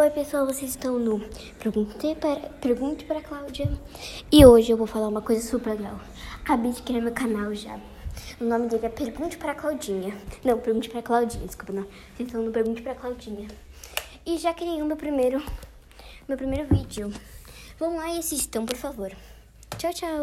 Oi pessoal, vocês estão no Pergunte para, Pergunte para a Cláudia. E hoje eu vou falar uma coisa super legal. Acabei de criar meu canal já. O nome dele é Pergunte para a Claudinha. Não, Pergunte para a Claudinha, desculpa não. Vocês estão no Pergunte para a Claudinha. E já criei o meu primeiro Meu primeiro vídeo. Vão lá e assistam, por favor. Tchau, tchau.